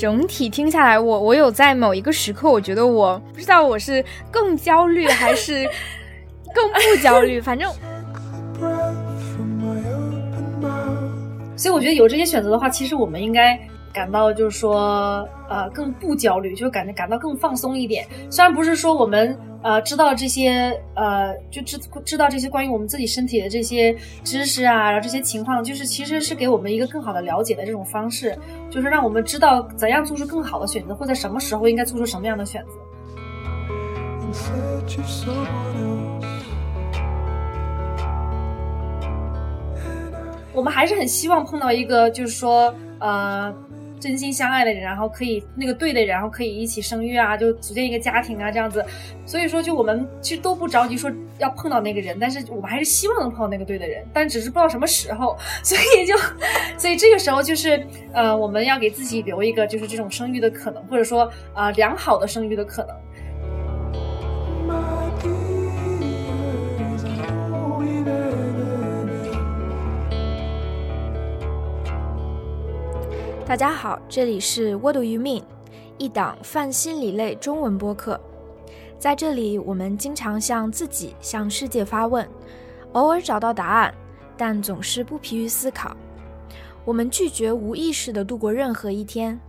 整体听下来，我我有在某一个时刻，我觉得我不知道我是更焦虑还是更不焦虑，反正。所以我觉得有这些选择的话，其实我们应该感到就是说，呃，更不焦虑，就感觉感到更放松一点。虽然不是说我们呃知道这些呃就知知道这些关于我们自己身体的这些知识啊，然后这些情况，就是其实是给我们一个更好的了解的这种方式，就是让我们知道怎样做出更好的选择，或在什么时候应该做出什么样的选择。我们还是很希望碰到一个，就是说，呃，真心相爱的人，然后可以那个对的人，然后可以一起生育啊，就组建一个家庭啊，这样子。所以说，就我们其实都不着急说要碰到那个人，但是我们还是希望能碰到那个对的人，但只是不知道什么时候。所以就，所以这个时候就是，呃，我们要给自己留一个就是这种生育的可能，或者说，啊，良好的生育的可能。大家好，这里是 What Do You Mean，一档泛心理类中文播客。在这里，我们经常向自己、向世界发问，偶尔找到答案，但总是不疲于思考。我们拒绝无意识地度过任何一天，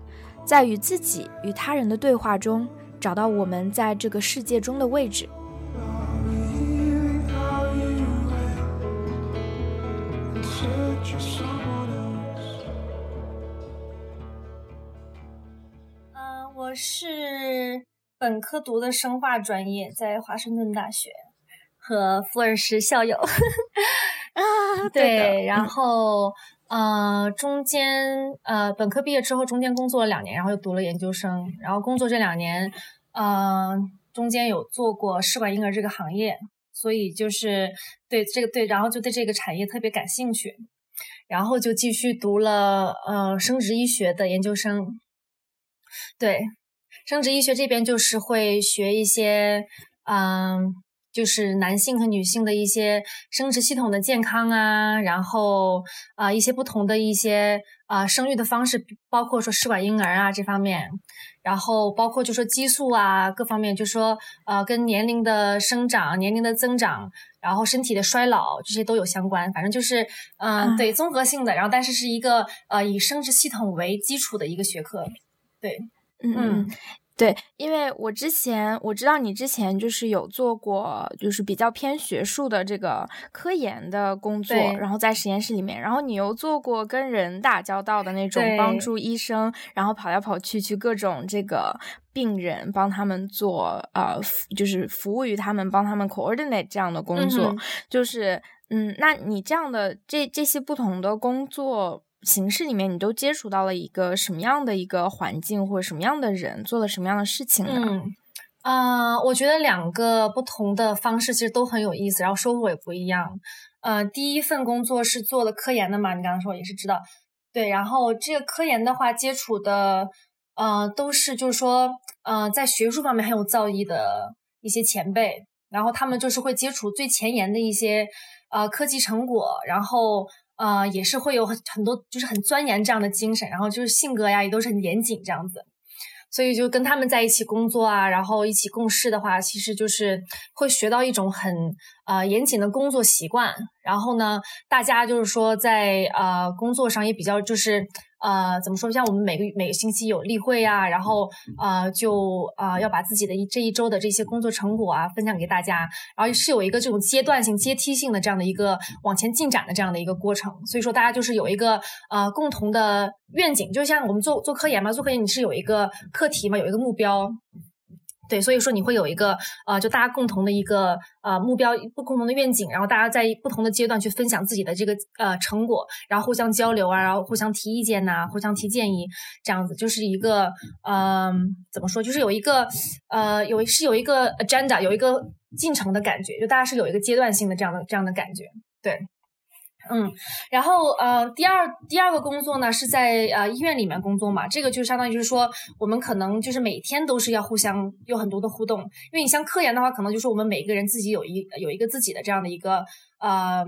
在与自己与他人的对话中，找到我们在这个世界中的位置。我是本科读的生化专业，在华盛顿大学和福尔什校友 啊，对，然后呃，中间呃，本科毕业之后，中间工作了两年，然后又读了研究生，然后工作这两年，呃，中间有做过试管婴儿这个行业，所以就是对这个对，然后就对这个产业特别感兴趣，然后就继续读了呃生殖医学的研究生，对。生殖医学这边就是会学一些，嗯，就是男性和女性的一些生殖系统的健康啊，然后啊一些不同的一些啊生育的方式，包括说试管婴儿啊这方面，然后包括就说激素啊各方面，就说呃跟年龄的生长、年龄的增长，然后身体的衰老这些都有相关，反正就是嗯对综合性的，然后但是是一个呃以生殖系统为基础的一个学科，对。嗯，对，因为我之前我知道你之前就是有做过，就是比较偏学术的这个科研的工作，然后在实验室里面，然后你又做过跟人打交道的那种，帮助医生，然后跑来跑去去各种这个病人，帮他们做呃，就是服务于他们，帮他们 coordinate 这样的工作，就是嗯，那你这样的这这些不同的工作。形式里面，你都接触到了一个什么样的一个环境，或者什么样的人，做了什么样的事情呢？嗯，啊，我觉得两个不同的方式其实都很有意思，然后收获也不一样。呃，第一份工作是做的科研的嘛，你刚刚说也是知道，对。然后这个科研的话，接触的呃都是就是说呃在学术方面很有造诣的一些前辈，然后他们就是会接触最前沿的一些呃科技成果，然后。呃，也是会有很很多，就是很钻研这样的精神，然后就是性格呀，也都是很严谨这样子，所以就跟他们在一起工作啊，然后一起共事的话，其实就是会学到一种很呃严谨的工作习惯，然后呢，大家就是说在呃工作上也比较就是。呃，怎么说？像我们每个每个星期有例会啊，然后呃，就呃要把自己的一这一周的这些工作成果啊分享给大家，然后是有一个这种阶段性、阶梯性的这样的一个往前进展的这样的一个过程。所以说，大家就是有一个呃共同的愿景，就像我们做做科研嘛，做科研你是有一个课题嘛，有一个目标。对，所以说你会有一个呃，就大家共同的一个呃目标，不共同的愿景，然后大家在不同的阶段去分享自己的这个呃成果，然后互相交流啊，然后互相提意见呐，互相提建议，这样子就是一个嗯，怎么说，就是有一个呃有是有一个 agenda，有一个进程的感觉，就大家是有一个阶段性的这样的这样的感觉，对。嗯，然后呃，第二第二个工作呢是在呃医院里面工作嘛，这个就相当于就是说，我们可能就是每天都是要互相有很多的互动，因为你像科研的话，可能就是我们每个人自己有一有一个自己的这样的一个呃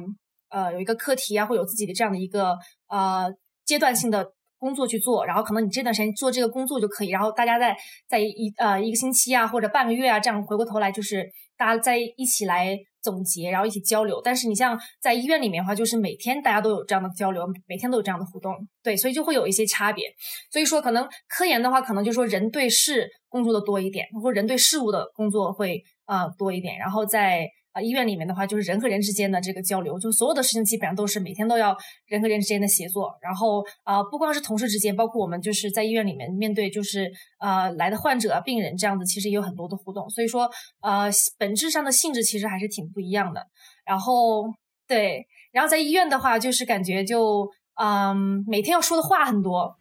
呃有一个课题啊，会有自己的这样的一个呃阶段性的。工作去做，然后可能你这段时间做这个工作就可以，然后大家在在一呃一个星期啊或者半个月啊这样回过头来，就是大家在一起来总结，然后一起交流。但是你像在医院里面的话，就是每天大家都有这样的交流，每天都有这样的互动，对，所以就会有一些差别。所以说，可能科研的话，可能就说人对事工作的多一点，或者人对事物的工作会啊多一点，然后在。啊，医院里面的话，就是人和人之间的这个交流，就所有的事情基本上都是每天都要人和人之间的协作。然后啊，不光是同事之间，包括我们就是在医院里面面对就是呃来的患者、病人这样子，其实也有很多的互动。所以说，呃，本质上的性质其实还是挺不一样的。然后对，然后在医院的话，就是感觉就嗯，每天要说的话很多。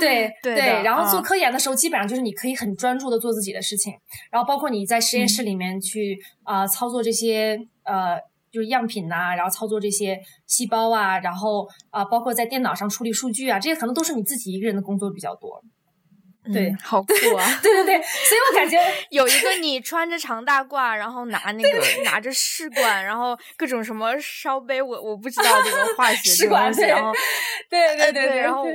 对对对，然后做科研的时候，基本上就是你可以很专注的做自己的事情，然后包括你在实验室里面去啊操作这些呃就是样品呐，然后操作这些细胞啊，然后啊包括在电脑上处理数据啊，这些可能都是你自己一个人的工作比较多。对，好酷啊！对对对，所以我感觉 有一个你穿着长大褂，然后拿那个拿着试管，然后各种什么烧杯，我我不知道这个 化学东西，然后对对对对，然后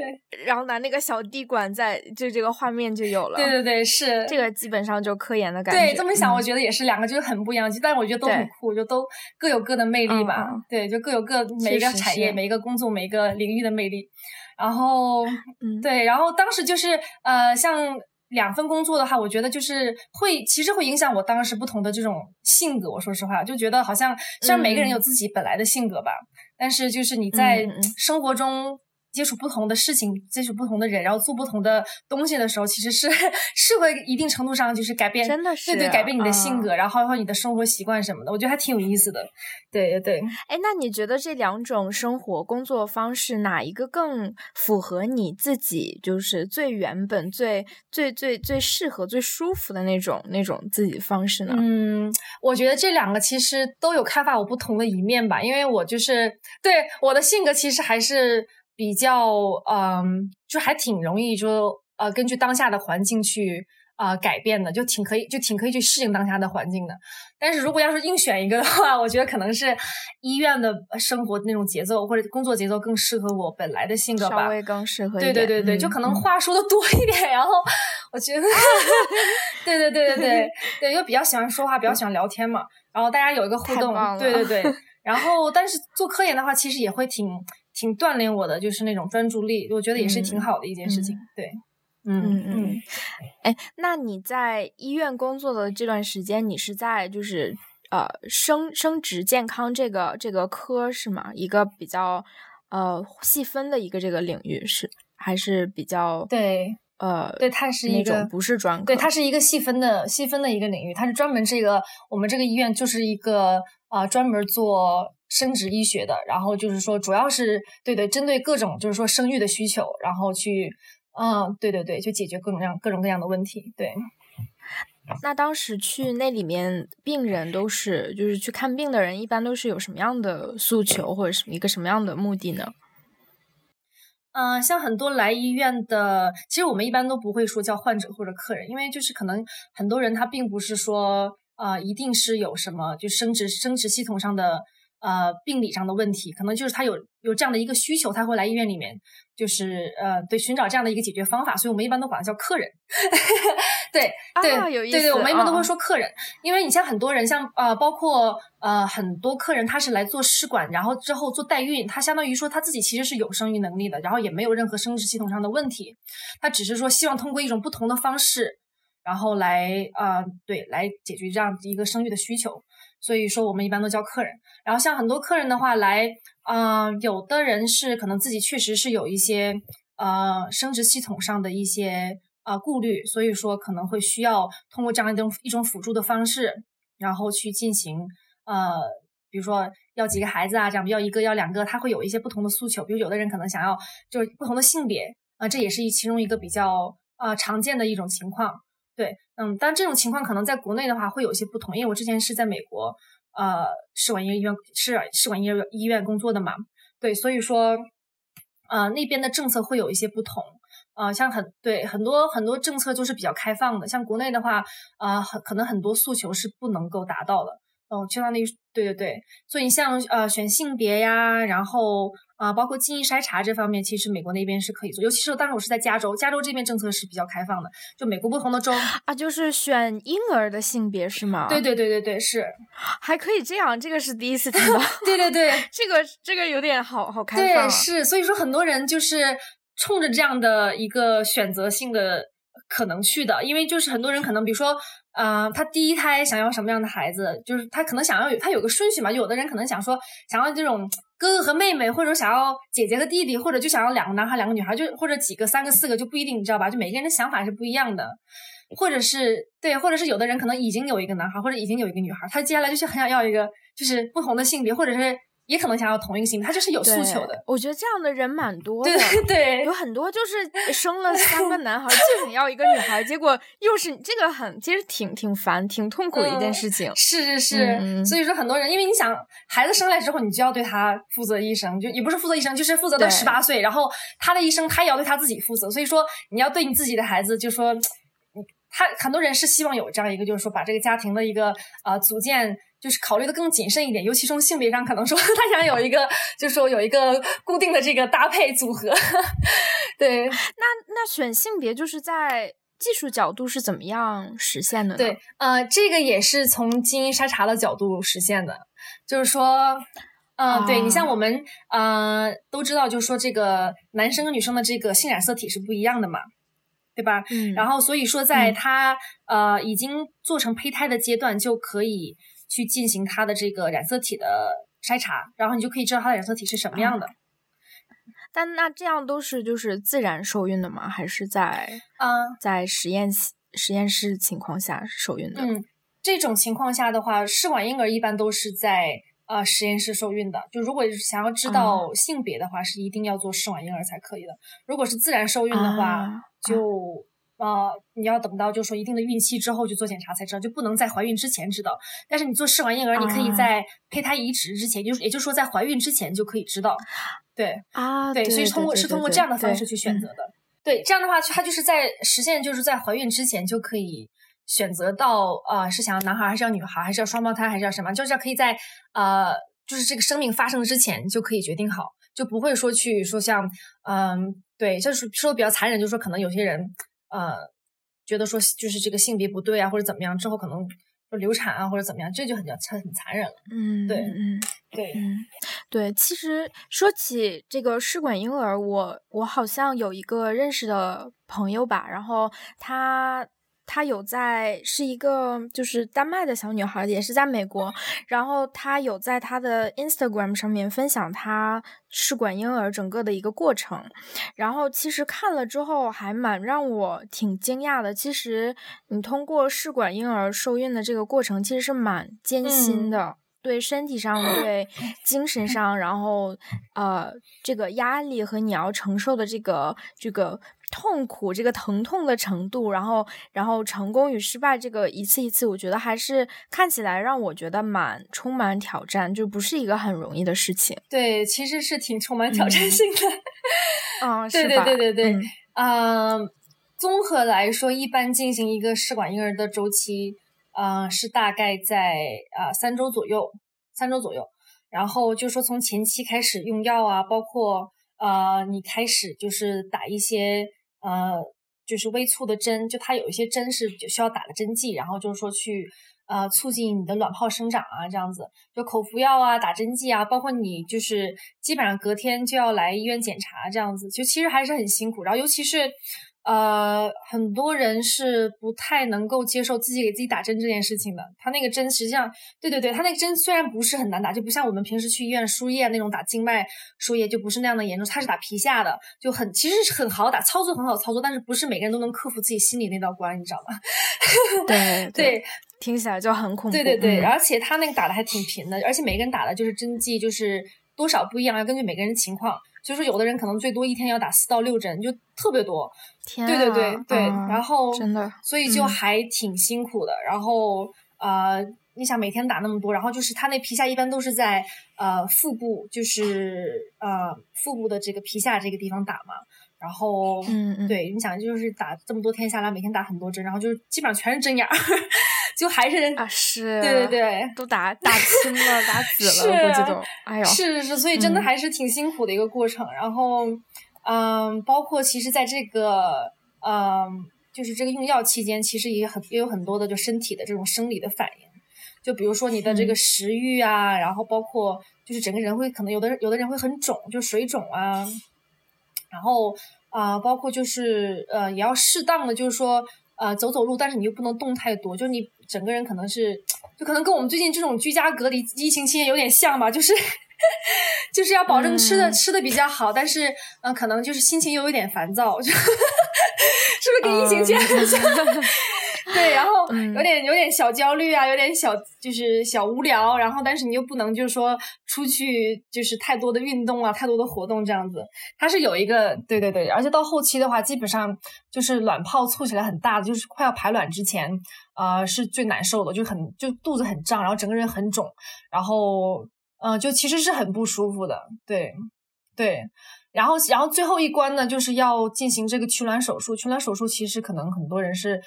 然后拿那个小滴管在，就这个画面就有了。对对对，是这个基本上就科研的感觉。对，这么想，我觉得也是两个就很不一样，但我觉得都很酷，就都各有各的魅力吧。对，就各有各每一个产业、每一个工作、每一个领域的魅力。然后，对，然后当时就是，呃，像两份工作的话，我觉得就是会，其实会影响我当时不同的这种性格。我说实话，就觉得好像虽然每个人有自己本来的性格吧，但是就是你在生活中。接触不同的事情，接触不同的人，然后做不同的东西的时候，其实是是会一定程度上就是改变，真的是对对，改变你的性格，然后还有你的生活习惯什么的，我觉得还挺有意思的。对对对。哎，那你觉得这两种生活工作方式哪一个更符合你自己？就是最原本、最最最最适合、最舒服的那种那种自己方式呢？嗯，我觉得这两个其实都有开发我不同的一面吧，因为我就是对我的性格其实还是。比较嗯，就还挺容易，就呃，根据当下的环境去啊改变的，就挺可以，就挺可以去适应当下的环境的。但是如果要是硬选一个的话，我觉得可能是医院的生活那种节奏或者工作节奏更适合我本来的性格吧，稍微更适合一点。对对对对，就可能话说的多一点，然后我觉得，对对对对对 对，又比较喜欢说话，比较喜欢聊天嘛，然后大家有一个互动，对对对。然后，但是做科研的话，其实也会挺。挺锻炼我的，就是那种专注力，我觉得也是挺好的一件事情。对，嗯嗯嗯。哎，那你在医院工作的这段时间，你是在就是呃生生殖健康这个这个科是吗？一个比较呃细分的一个这个领域是还是比较对呃对，它是一个不是专科，对，它是一个细分的细分的一个领域，它是专门这个我们这个医院就是一个啊专门做。生殖医学的，然后就是说，主要是对对，针对各种就是说生育的需求，然后去，嗯，对对对，去解决各种各样各种各样的问题。对。那当时去那里面，病人都是就是去看病的人，一般都是有什么样的诉求或者什么一个什么样的目的呢？嗯，像很多来医院的，其实我们一般都不会说叫患者或者客人，因为就是可能很多人他并不是说啊，一定是有什么就生殖生殖系统上的。呃，病理上的问题，可能就是他有有这样的一个需求，他会来医院里面，就是呃，对，寻找这样的一个解决方法。所以我们一般都管他叫客人。对对对对，我们一般都会说客人，因为你像很多人，像呃，包括呃很多客人，他是来做试管，然后之后做代孕，他相当于说他自己其实是有生育能力的，然后也没有任何生殖系统上的问题，他只是说希望通过一种不同的方式，然后来啊，对，来解决这样一个生育的需求。所以说，我们一般都叫客人。然后像很多客人的话来，嗯，有的人是可能自己确实是有一些呃生殖系统上的一些呃顾虑，所以说可能会需要通过这样一种一种辅助的方式，然后去进行呃，比如说要几个孩子啊，这样要一个要两个，他会有一些不同的诉求。比如有的人可能想要就是不同的性别啊，这也是一其中一个比较呃常见的一种情况。对，嗯，但这种情况可能在国内的话会有些不同，因为我之前是在美国，呃，试管婴儿医院是试管婴儿医院工作的嘛，对，所以说，呃，那边的政策会有一些不同，呃，像很对很多很多政策就是比较开放的，像国内的话，呃，很可能很多诉求是不能够达到的，哦，相当于对对对，所以你像呃选性别呀，然后。啊，包括基因筛查这方面，其实美国那边是可以做，尤其是当时我是在加州，加州这边政策是比较开放的，就美国不同的州啊，就是选婴儿的性别是吗？对对对对对，是，还可以这样，这个是第一次听到。对对对，这个这个有点好好开放。对，是，所以说很多人就是冲着这样的一个选择性的可能去的，因为就是很多人可能比如说。嗯，他第一胎想要什么样的孩子？就是他可能想要有他有个顺序嘛。有的人可能想说想要这种哥哥和妹妹，或者想要姐姐和弟弟，或者就想要两个男孩两个女孩，就或者几个三个四个就不一定，你知道吧？就每个人的想法是不一样的。或者是对，或者是有的人可能已经有一个男孩，或者已经有一个女孩，他接下来就是很想要一个就是不同的性别，或者是。也可能想要同一个性别，他就是有诉求的。我觉得这样的人蛮多的，对 对，有很多就是生了三个男孩，就想要一个女孩，结果又是这个很，其实挺挺烦、挺痛苦的一件事情。是是是，所以说很多人，因为你想孩子生来之后，你就要对他负责一生，就也不是负责一生，就是负责到十八岁，然后他的一生他也要对他自己负责。所以说你要对你自己的孩子，就说他很多人是希望有这样一个，就是说把这个家庭的一个呃组建。就是考虑的更谨慎一点，尤其从性别上，可能说 他想有一个，就是说有一个固定的这个搭配组合。对，那那选性别就是在技术角度是怎么样实现的呢？对，呃，这个也是从基因筛查的角度实现的，就是说，嗯，对你像我们呃都知道，就是说这个男生跟女生的这个性染色体是不一样的嘛，对吧？嗯，然后所以说在他呃已经做成胚胎的阶段就可以。去进行它的这个染色体的筛查，然后你就可以知道它的染色体是什么样的。但那这样都是就是自然受孕的吗？还是在嗯在实验实验室情况下受孕的？嗯，这种情况下的话，试管婴儿一般都是在呃实验室受孕的。就如果想要知道性别的话，是一定要做试管婴儿才可以的。如果是自然受孕的话，就。呃，你要等到就说一定的孕期之后去做检查才知道，就不能在怀孕之前知道。但是你做试管婴儿，你可以在胚胎移植之前，就是也就是说在怀孕之前就可以知道。对啊，对，所以通过是通过这样的方式去选择的。对，这样的话，它就是在实现就是在怀孕之前就可以选择到呃是想要男孩还是要女孩，还是要双胞胎还是要什么，就是可以在呃就是这个生命发生之前就可以决定好，就不会说去说像嗯对，就是说比较残忍，就是说可能有些人。呃，觉得说就是这个性别不对啊，或者怎么样，之后可能说流产啊，或者怎么样，这就很叫很残忍了。嗯，对，嗯，对，嗯，对。其实说起这个试管婴儿，我我好像有一个认识的朋友吧，然后他。她有在是一个就是丹麦的小女孩，也是在美国。然后她有在她的 Instagram 上面分享她试管婴儿整个的一个过程。然后其实看了之后还蛮让我挺惊讶的。其实你通过试管婴儿受孕的这个过程，其实是蛮艰辛的，对身体上、对 精神上，然后呃这个压力和你要承受的这个这个。痛苦这个疼痛的程度，然后，然后成功与失败这个一次一次，我觉得还是看起来让我觉得蛮充满挑战，就不是一个很容易的事情。对，其实是挺充满挑战性的。嗯，对对对对对。嗯，综合来说，一般进行一个试管婴儿的周期，呃，是大概在啊三周左右，三周左右。然后就说从前期开始用药啊，包括呃你开始就是打一些。呃，就是微促的针，就它有一些针是需要打的针剂，然后就是说去呃促进你的卵泡生长啊，这样子，就口服药啊，打针剂啊，包括你就是基本上隔天就要来医院检查，这样子，就其实还是很辛苦，然后尤其是。呃，很多人是不太能够接受自己给自己打针这件事情的。他那个针实际上，对对对，他那个针虽然不是很难打，就不像我们平时去医院输液那种打静脉输液，就不是那样的严重。他是打皮下的，就很其实是很好打，操作很好操作，但是不是每个人都能克服自己心里那道关，你知道吗？对对，听起来就很恐怖。对对对，而且他那个打的还挺频的，而且每个人打的就是针剂就是多少不一样，要根据每个人情况。就说有的人可能最多一天要打四到六针，就特别多。天，对对对对，然后真的，所以就还挺辛苦的。然后呃，你想每天打那么多，然后就是他那皮下一般都是在呃腹部，就是呃腹部的这个皮下这个地方打嘛。然后嗯嗯，对，你想就是打这么多天下来，每天打很多针，然后就是基本上全是针眼儿。就还是啊是，对对对，都打打青了，打紫了，估计都，哎呦，是是是，所以真的还是挺辛苦的一个过程。然后，嗯，包括其实在这个，嗯，就是这个用药期间，其实也很也有很多的就身体的这种生理的反应，就比如说你的这个食欲啊，然后包括就是整个人会可能有的有的人会很肿，就水肿啊，然后。啊，包括就是呃，也要适当的，就是说呃，走走路，但是你又不能动太多，就是你整个人可能是，就可能跟我们最近这种居家隔离疫情期间有点像吧，就是 就是要保证吃的吃的比较好，但是嗯，可能就是心情又有点烦躁，就 是不是跟疫情期间很像？对，然后有点有点小焦虑啊，有点小就是小无聊，然后但是你又不能就是说出去就是太多的运动啊，太多的活动这样子，它是有一个对对对，而且到后期的话，基本上就是卵泡促起来很大的，就是快要排卵之前，呃，是最难受的，就很就肚子很胀，然后整个人很肿，然后嗯，就其实是很不舒服的，对对，然后然后最后一关呢，就是要进行这个取卵手术，取卵手术其实可能很多人是。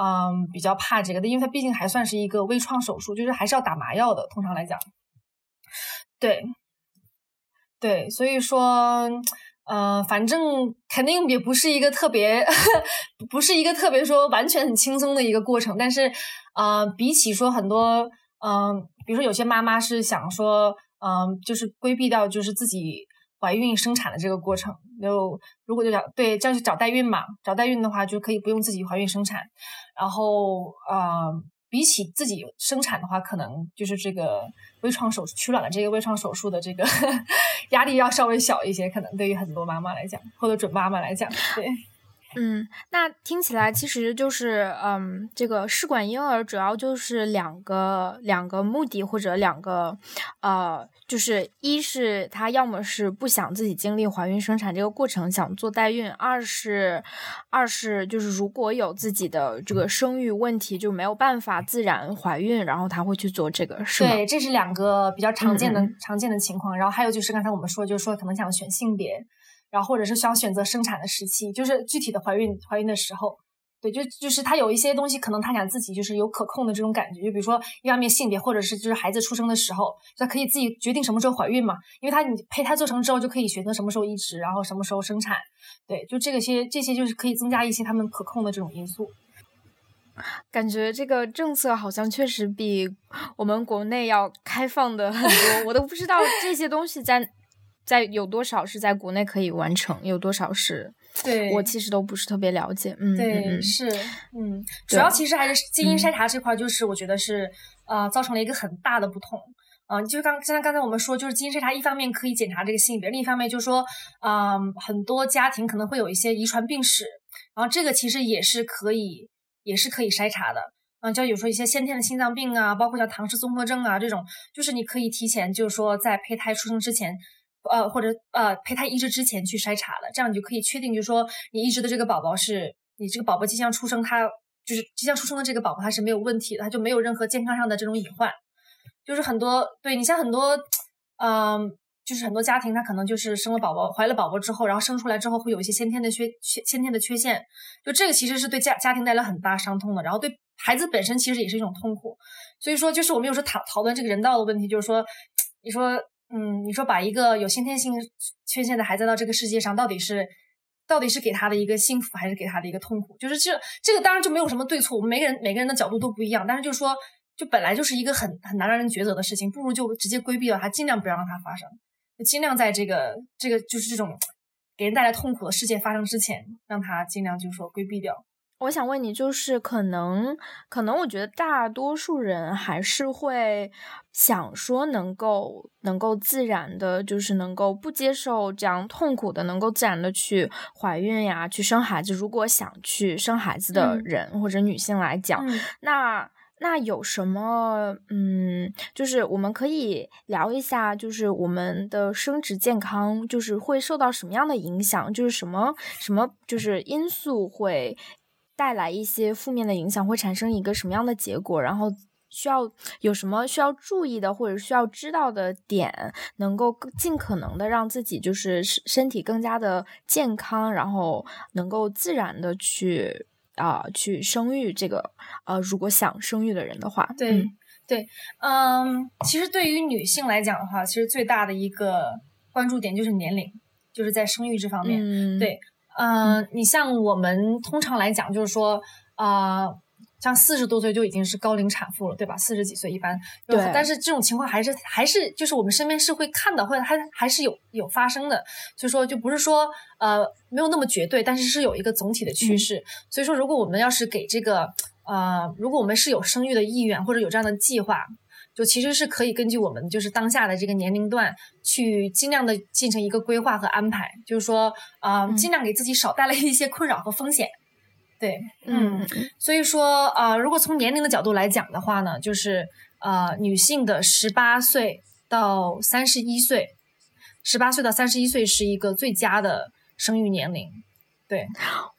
嗯，比较怕这个的，因为它毕竟还算是一个微创手术，就是还是要打麻药的。通常来讲，对，对，所以说，呃，反正肯定也不是一个特别，不是一个特别说完全很轻松的一个过程。但是，呃，比起说很多，嗯，比如说有些妈妈是想说，嗯，就是规避掉就是自己。怀孕生产的这个过程，就如果就找对，这样去找代孕嘛，找代孕的话就可以不用自己怀孕生产，然后呃，比起自己生产的话，可能就是这个微创手取卵的这个微创手术的这个 压力要稍微小一些，可能对于很多妈妈来讲，或者准妈妈来讲，对。嗯，那听起来其实就是，嗯，这个试管婴儿主要就是两个两个目的或者两个，呃，就是一是他要么是不想自己经历怀孕生产这个过程，想做代孕；二是二是就是如果有自己的这个生育问题，就没有办法自然怀孕，然后他会去做这个，是对，这是两个比较常见的常见的情况。然后还有就是刚才我们说，就是说可能想选性别。然后或者是想选择生产的时期，就是具体的怀孕怀孕的时候，对，就就是他有一些东西，可能他想自己就是有可控的这种感觉，就比如说一方面性别，或者是就是孩子出生的时候，他可以自己决定什么时候怀孕嘛，因为他你胚胎做成之后就可以选择什么时候移植，然后什么时候生产，对，就这个些这些就是可以增加一些他们可控的这种因素。感觉这个政策好像确实比我们国内要开放的很多，我都不知道这些东西在。在有多少是在国内可以完成，有多少是？对，我其实都不是特别了解。嗯，对，是，嗯，主要其实还是基因筛查这块，就是我觉得是呃，造成了一个很大的不同。嗯，就是刚像刚才我们说，就是基因筛查一方面可以检查这个性别，另一方面就是说，嗯，很多家庭可能会有一些遗传病史，然后这个其实也是可以，也是可以筛查的。嗯，就有时候一些先天的心脏病啊，包括像唐氏综合症啊这种，就是你可以提前，就是说在胚胎出生之前。呃，或者呃，胚胎移植之前去筛查了，这样你就可以确定，就是说你移植的这个宝宝是你这个宝宝即将出生，他就是即将出生的这个宝宝，他是没有问题的，他就没有任何健康上的这种隐患。就是很多对你像很多，嗯，就是很多家庭他可能就是生了宝宝，怀了宝宝之后，然后生出来之后会有一些先天的缺缺先天的缺陷，就这个其实是对家家庭带来很大伤痛的，然后对孩子本身其实也是一种痛苦。所以说，就是我们有时候讨讨论这个人道的问题，就是说，你说。嗯，你说把一个有先天性缺陷的孩子到这个世界上，到底是到底是给他的一个幸福，还是给他的一个痛苦？就是这这个当然就没有什么对错，我们每个人每个人的角度都不一样。但是就是说，就本来就是一个很很难让人抉择的事情，不如就直接规避掉它，尽量不要让它发生，就尽量在这个这个就是这种给人带来痛苦的事件发生之前，让它尽量就是说规避掉。我想问你，就是可能，可能我觉得大多数人还是会想说，能够能够自然的，就是能够不接受这样痛苦的，能够自然的去怀孕呀，去生孩子。如果想去生孩子的人或者女性来讲，那那有什么？嗯，就是我们可以聊一下，就是我们的生殖健康，就是会受到什么样的影响？就是什么什么，就是因素会。带来一些负面的影响，会产生一个什么样的结果？然后需要有什么需要注意的，或者需要知道的点，能够尽可能的让自己就是身体更加的健康，然后能够自然的去啊去生育这个呃，如果想生育的人的话，对对，嗯，其实对于女性来讲的话，其实最大的一个关注点就是年龄，就是在生育这方面。对，嗯，你像我们通常来讲，就是说啊。像四十多岁就已经是高龄产妇了，对吧？四十几岁一般，对。但是这种情况还是还是就是我们身边是会看到，或者还还是有有发生的。所以说，就不是说呃没有那么绝对，但是是有一个总体的趋势。所以说，如果我们要是给这个呃，如果我们是有生育的意愿或者有这样的计划，就其实是可以根据我们就是当下的这个年龄段去尽量的进行一个规划和安排，就是说啊，尽量给自己少带来一些困扰和风险。对，嗯，所以说啊，如果从年龄的角度来讲的话呢，就是呃，女性的十八岁到三十一岁，十八岁到三十一岁是一个最佳的生育年龄。对，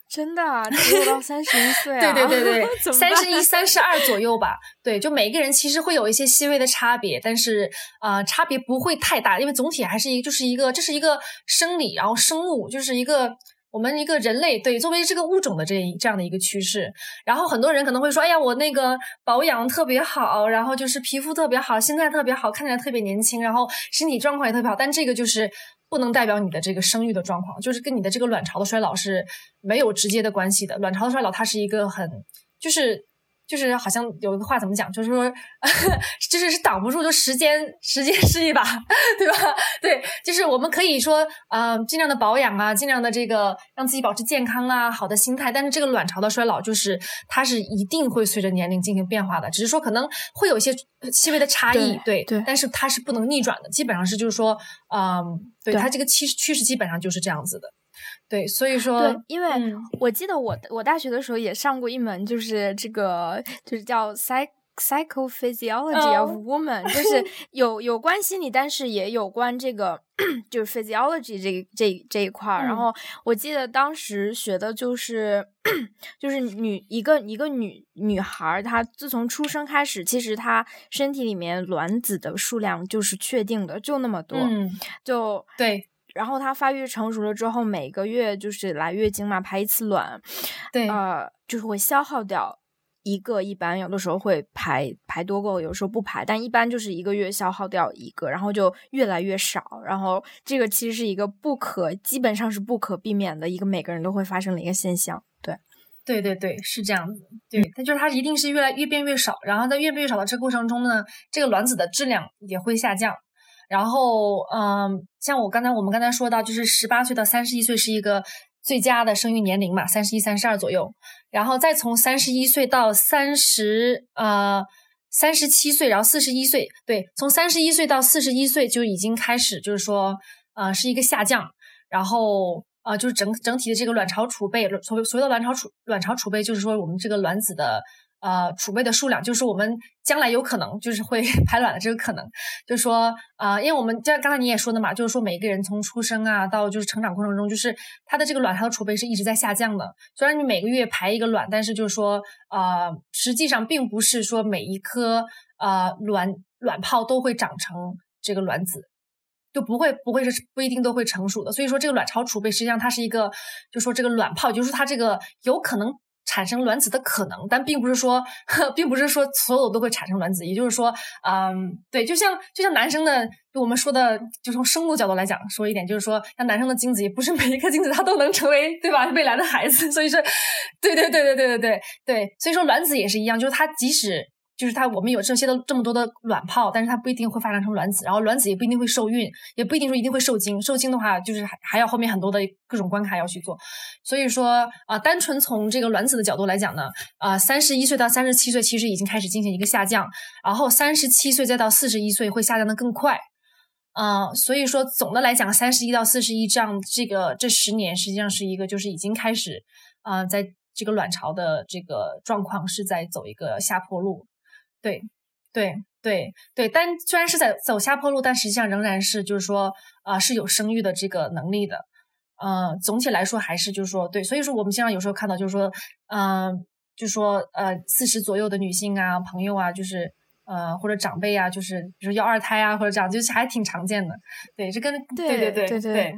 真的，啊只有到 三十一岁啊？对对对对，三十一、三十二左右吧。对，就每个人其实会有一些细微的差别，但是呃，差别不会太大，因为总体还是一就是一个这是一个生理，然后生物就是一个。我们一个人类对作为这个物种的这这样的一个趋势，然后很多人可能会说，哎呀，我那个保养特别好，然后就是皮肤特别好，心态特别好，看起来特别年轻，然后身体状况也特别好，但这个就是不能代表你的这个生育的状况，就是跟你的这个卵巢的衰老是没有直接的关系的。卵巢的衰老它是一个很就是。就是好像有一个话怎么讲，就是说，就是是挡不住，就时间，时间是一把，对吧？对，就是我们可以说，嗯，尽量的保养啊，尽量的这个让自己保持健康啊，好的心态。但是这个卵巢的衰老，就是它是一定会随着年龄进行变化的，只是说可能会有一些细微的差异，对对。但是它是不能逆转的，基本上是就是说，嗯，对它这个趋趋势基本上就是这样子的。对，所以说，对，因为我记得我我大学的时候也上过一门，就是这个就是叫 psych psychophysiology of woman，就 是有有关心理，但是也有关这个就是 physiology 这这这一块儿。然后我记得当时学的就是就是女一个一个女女孩，她自从出生开始，其实她身体里面卵子的数量就是确定的，就那么多，嗯。就对。然后它发育成熟了之后，每个月就是来月经嘛，排一次卵，对，呃，就是会消耗掉一个，一般有的时候会排排多个，有时候不排，但一般就是一个月消耗掉一个，然后就越来越少，然后这个其实是一个不可，基本上是不可避免的一个每个人都会发生的一个现象，对，对对对，是这样子，对，它就是它一定是越来越变越少，然后在越变越少的这个过程中呢，这个卵子的质量也会下降。然后，嗯，像我刚才我们刚才说到，就是十八岁到三十一岁是一个最佳的生育年龄嘛，三十一、三十二左右。然后再从三十一岁到三十，呃，三十七岁，然后四十一岁，对，从三十一岁到四十一岁就已经开始，就是说，呃，是一个下降。然后，呃，就是整整体的这个卵巢储备，所谓所谓的卵巢储卵巢储备，就是说我们这个卵子的。呃，储备的数量就是我们将来有可能就是会 排卵的这个可能，就是说，呃，因为我们像刚才你也说的嘛，就是说每一个人从出生啊到就是成长过程中，就是他的这个卵巢的储备是一直在下降的。虽然你每个月排一个卵，但是就是说，呃，实际上并不是说每一颗呃卵卵泡都会长成这个卵子，就不会不会是不一定都会成熟的。所以说，这个卵巢储备实际上它是一个，就说这个卵泡，就是它这个有可能。产生卵子的可能，但并不是说，呵并不是说所有都会产生卵子。也就是说，嗯，对，就像就像男生的，就我们说的，就从生物角度来讲，说一点就是说，像男生的精子也不是每一颗精子它都能成为，对吧？未来的孩子，所以说，对对对对对对对对，所以说卵子也是一样，就是它即使。就是它，我们有这些的这么多的卵泡，但是它不一定会发展成卵子，然后卵子也不一定会受孕，也不一定说一定会受精。受精的话，就是还还要后面很多的各种关卡要去做。所以说啊，单纯从这个卵子的角度来讲呢，啊，三十一岁到三十七岁其实已经开始进行一个下降，然后三十七岁再到四十一岁会下降的更快。嗯，所以说总的来讲，三十一到四十一这样这个这十年实际上是一个就是已经开始啊，在这个卵巢的这个状况是在走一个下坡路。对，对，对，对，但虽然是在走下坡路，但实际上仍然是就是说，啊，是有生育的这个能力的，嗯，总体来说还是就是说，对，所以说我们经常有时候看到就是说，嗯，就是说，呃，四十左右的女性啊，朋友啊，就是，呃，或者长辈啊，就是比如要二胎啊，或者这样，就是还挺常见的，对，这跟对对对对对。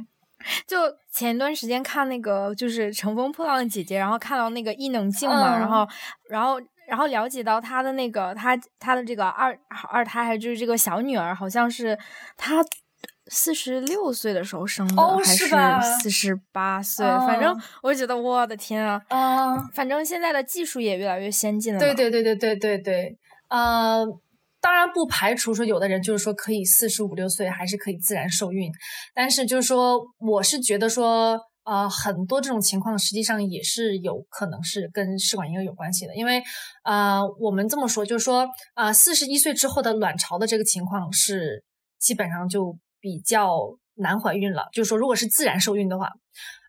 就前一段时间看那个就是《乘风破浪的姐姐》，然后看到那个伊能静嘛，然后。然后然后了解到她的那个她她的这个二二胎，还就是这个小女儿，好像是她四十六岁的时候生的，还是四十八岁？反正我觉得我的天啊！嗯，反正现在的技术也越来越先进了。对对对对对对对，呃。当然不排除说有的人就是说可以四十五六岁还是可以自然受孕，但是就是说我是觉得说呃很多这种情况实际上也是有可能是跟试管婴儿有关系的，因为呃我们这么说就是说啊四十一岁之后的卵巢的这个情况是基本上就比较难怀孕了，就是说如果是自然受孕的话。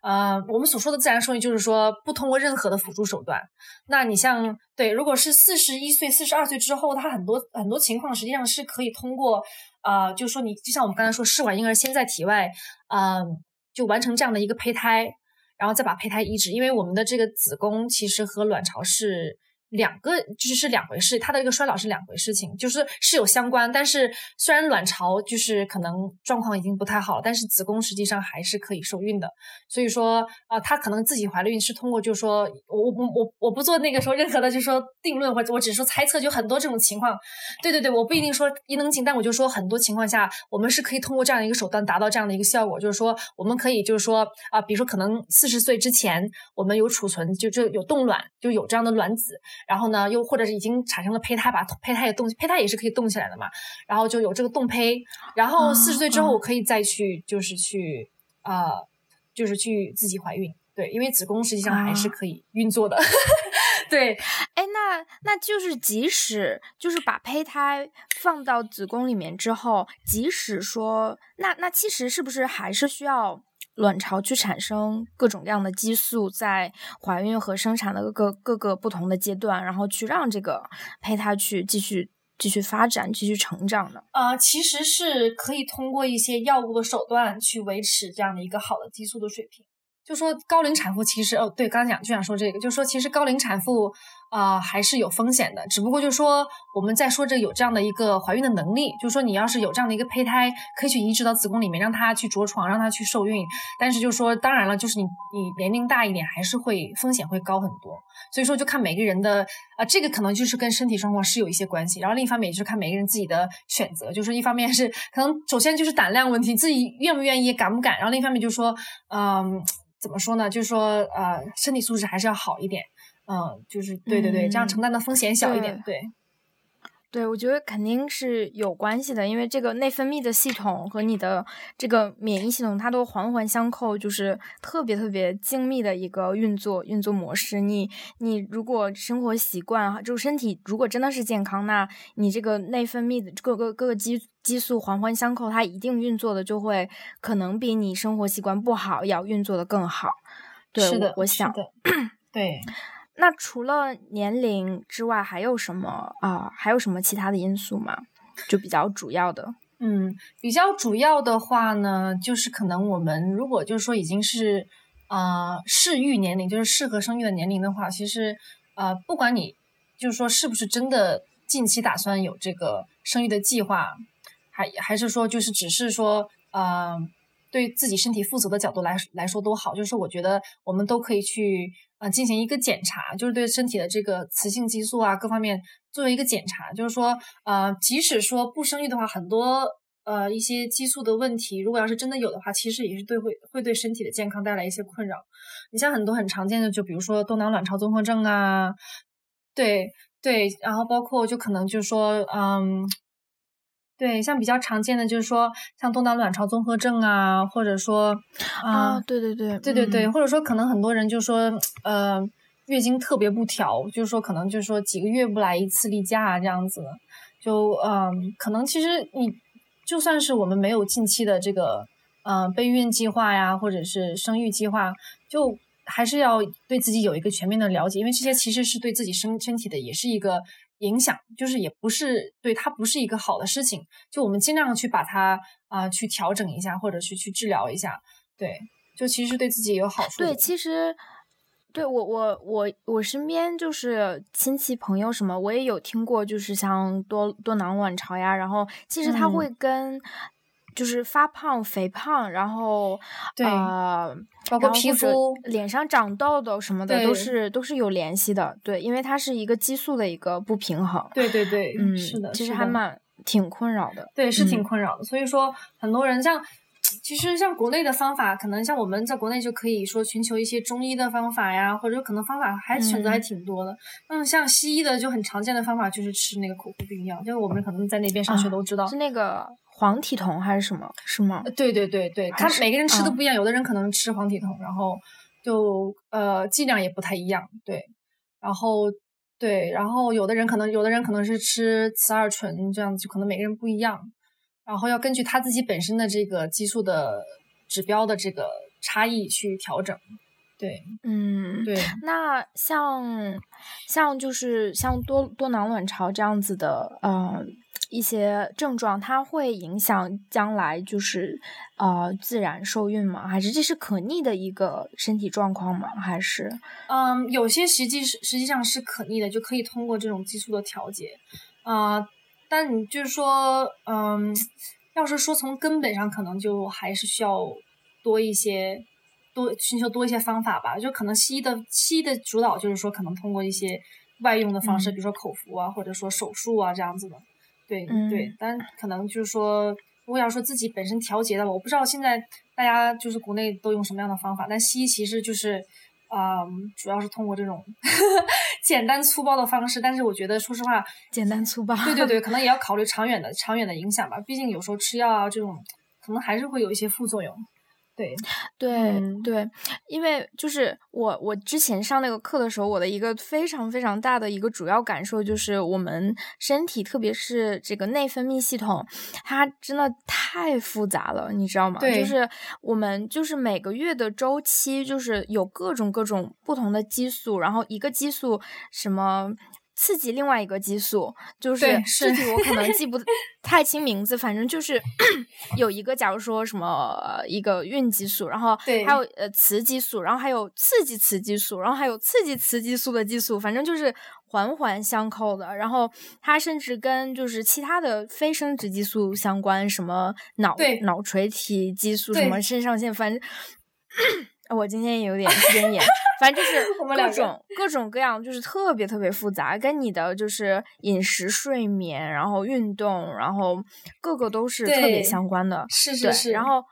呃，我们所说的自然受孕，就是说不通过任何的辅助手段。那你像对，如果是四十一岁、四十二岁之后，他很多很多情况实际上是可以通过，呃，就是说你就像我们刚才说，试管婴儿先在体外，嗯，就完成这样的一个胚胎，然后再把胚胎移植，因为我们的这个子宫其实和卵巢是。两个就是是两回事，它的这个衰老是两回事情，就是是有相关，但是虽然卵巢就是可能状况已经不太好，但是子宫实际上还是可以受孕的。所以说啊，她可能自己怀了孕是通过，就是说我我我我不做那个说任何的，就是说定论或者我只是说猜测，就很多这种情况。对对对，我不一定说伊能静，但我就说很多情况下，我们是可以通过这样的一个手段达到这样的一个效果，就是说我们可以就是说啊，比如说可能四十岁之前我们有储存，就就有冻卵，就有这样的卵子。然后呢，又或者是已经产生了胚胎，把胚胎也动，胚胎也是可以动起来的嘛。然后就有这个冻胚。然后四十岁之后，我可以再去，就是去，呃，就是去自己怀孕。对，因为子宫实际上还是可以运作的。对，哎，那那就是即使就是把胚胎放到子宫里面之后，即使说，那那其实是不是还是需要？卵巢去产生各种各样的激素，在怀孕和生产的各个各个不同的阶段，然后去让这个胚胎去继续继续发展、继续成长的。呃，其实是可以通过一些药物的手段去维持这样的一个好的激素的水平。就说高龄产妇其实哦，对，刚刚讲就想说这个，就说其实高龄产妇啊还是有风险的，只不过就是说我们在说这有这样的一个怀孕的能力，就是说你要是有这样的一个胚胎，可以去移植到子宫里面，让它去着床，让它去受孕。但是就是说当然了，就是你你年龄大一点，还是会风险会高很多。所以说就看每个人的啊，这个可能就是跟身体状况是有一些关系。然后另一方面也是看每个人自己的选择，就是一方面是可能首先就是胆量问题，自己愿不愿意，敢不敢。然后另一方面就是说，嗯。怎么说呢？就是说，呃，身体素质还是要好一点，嗯，就是对对对，这样承担的风险小一点，对。对，我觉得肯定是有关系的，因为这个内分泌的系统和你的这个免疫系统，它都环环相扣，就是特别特别精密的一个运作运作模式。你你如果生活习惯，就身体如果真的是健康，那你这个内分泌的各个各个激激素环环相扣，它一定运作的就会可能比你生活习惯不好要运作的更好。对，是的，我想，对。那除了年龄之外，还有什么啊？还有什么其他的因素吗？就比较主要的。嗯，比较主要的话呢，就是可能我们如果就是说已经是啊适育年龄，就是适合生育的年龄的话，其实呃，不管你就是说是不是真的近期打算有这个生育的计划，还还是说就是只是说呃。对自己身体负责的角度来来说都好，就是我觉得我们都可以去呃进行一个检查，就是对身体的这个雌性激素啊各方面做一个检查。就是说呃，即使说不生育的话，很多呃一些激素的问题，如果要是真的有的话，其实也是对会会对身体的健康带来一些困扰。你像很多很常见的，就比如说多囊卵巢综合症啊，对对，然后包括就可能就是说嗯。对，像比较常见的就是说，像多囊卵巢综合症啊，或者说啊，对对对，对对对，或者说可能很多人就说，呃，月经特别不调，就是说可能就是说几个月不来一次例假这样子，就嗯，可能其实你就算是我们没有近期的这个嗯备孕计划呀，或者是生育计划，就还是要对自己有一个全面的了解，因为这些其实是对自己身身体的，也是一个。影响就是也不是对它不是一个好的事情，就我们尽量去把它啊去调整一下，或者去去治疗一下，对，就其实对自己也有好处。对，其实对我我我我身边就是亲戚朋友什么，我也有听过，就是像多多囊卵巢呀，然后其实它会跟就是发胖、肥胖，然后对，包括皮肤、脸上长痘痘什么的，都是都是有联系的。对，因为它是一个激素的一个不平衡。对对对，嗯，是的，其实还蛮挺困扰的。对，是挺困扰的。所以说，很多人像。其实像国内的方法，可能像我们在国内就可以说寻求一些中医的方法呀，或者可能方法还选择还挺多的。嗯，像西医的就很常见的方法就是吃那个口服避孕药，就是我们可能在那边上学都知道，是那个黄体酮还是什么？是吗？对对对对，他每个人吃的不一样，有的人可能吃黄体酮，然后就呃剂量也不太一样，对，然后对，然后有的人可能有的人可能是吃雌二醇这样子，就可能每个人不一样。然后要根据他自己本身的这个激素的指标的这个差异去调整，对，嗯，对。那像像就是像多多囊卵巢这样子的呃一些症状，它会影响将来就是呃自然受孕吗？还是这是可逆的一个身体状况吗？还是嗯，有些实际是实际上是可逆的，就可以通过这种激素的调节啊。但你就是说，嗯，要是说从根本上，可能就还是需要多一些，多寻求多一些方法吧。就可能西医的西医的主导就是说，可能通过一些外用的方式，比如说口服啊，或者说手术啊这样子的。对对，但可能就是说，如果要说自己本身调节的，我不知道现在大家就是国内都用什么样的方法，但西医其实就是。啊，主要是通过这种 简单粗暴的方式，但是我觉得，说实话，简单粗暴，对对对，可能也要考虑长远的、长远的影响吧。毕竟有时候吃药啊，这种可能还是会有一些副作用。对对对，因为就是我我之前上那个课的时候，我的一个非常非常大的一个主要感受就是，我们身体特别是这个内分泌系统，它真的太复杂了，你知道吗？对，就是我们就是每个月的周期，就是有各种各种不同的激素，然后一个激素什么。刺激另外一个激素，就是具体我可能 记不太清名字，反正就是有一个，假如说什么一个孕激素，然后还有呃雌激素，然后还有刺激雌激素，然后还有刺激雌激素的激素，反正就是环环相扣的。然后它甚至跟就是其他的非生殖激素相关，什么脑脑垂体激素，什么肾上腺，反正。我今天也有点咽炎，反正就是 各种各种各样，就是特别特别复杂，跟你的就是饮食、睡眠，然后运动，然后各个都是特别相关的。是是是。然后